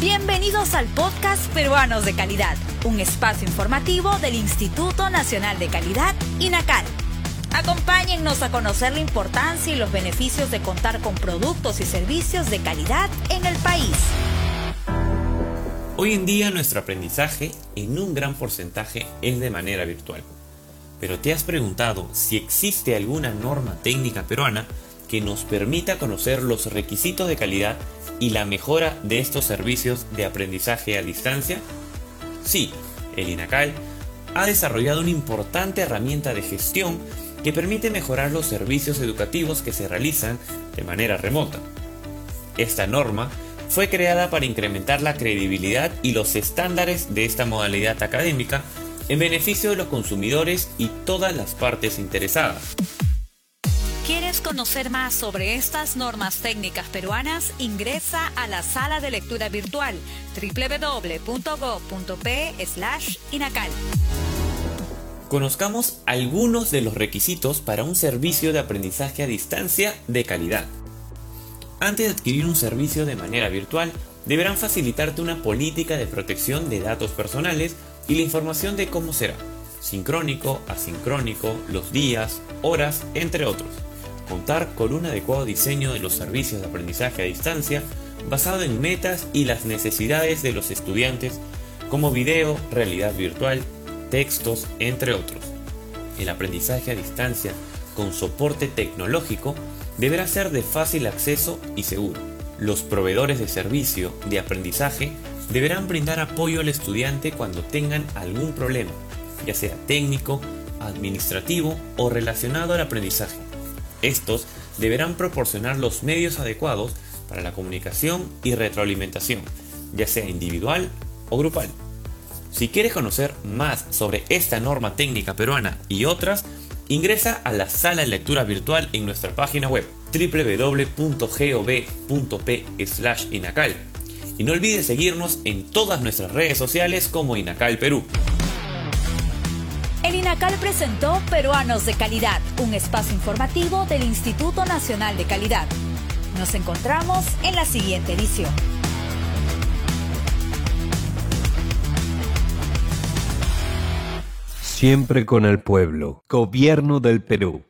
Bienvenidos al podcast Peruanos de Calidad, un espacio informativo del Instituto Nacional de Calidad, INACAL. Acompáñennos a conocer la importancia y los beneficios de contar con productos y servicios de calidad en el país. Hoy en día nuestro aprendizaje en un gran porcentaje es de manera virtual. Pero ¿te has preguntado si existe alguna norma técnica peruana que nos permita conocer los requisitos de calidad y la mejora de estos servicios de aprendizaje a distancia? Sí, el INACAL ha desarrollado una importante herramienta de gestión que permite mejorar los servicios educativos que se realizan de manera remota. Esta norma fue creada para incrementar la credibilidad y los estándares de esta modalidad académica en beneficio de los consumidores y todas las partes interesadas. ¿Quieres conocer más sobre estas normas técnicas peruanas? Ingresa a la sala de lectura virtual www.go.p/inacal. Conozcamos algunos de los requisitos para un servicio de aprendizaje a distancia de calidad. Antes de adquirir un servicio de manera virtual, deberán facilitarte una política de protección de datos personales y la información de cómo será, sincrónico, asincrónico, los días, horas, entre otros. Contar con un adecuado diseño de los servicios de aprendizaje a distancia basado en metas y las necesidades de los estudiantes como video, realidad virtual, textos, entre otros. El aprendizaje a distancia con soporte tecnológico deberá ser de fácil acceso y seguro. Los proveedores de servicio de aprendizaje deberán brindar apoyo al estudiante cuando tengan algún problema, ya sea técnico, administrativo o relacionado al aprendizaje. Estos deberán proporcionar los medios adecuados para la comunicación y retroalimentación, ya sea individual o grupal. Si quieres conocer más sobre esta norma técnica peruana y otras, ingresa a la sala de lectura virtual en nuestra página web www.gov.p/inacal y no olvides seguirnos en todas nuestras redes sociales como Inacal Perú. INACAL presentó Peruanos de Calidad, un espacio informativo del Instituto Nacional de Calidad. Nos encontramos en la siguiente edición. Siempre con el pueblo. Gobierno del Perú.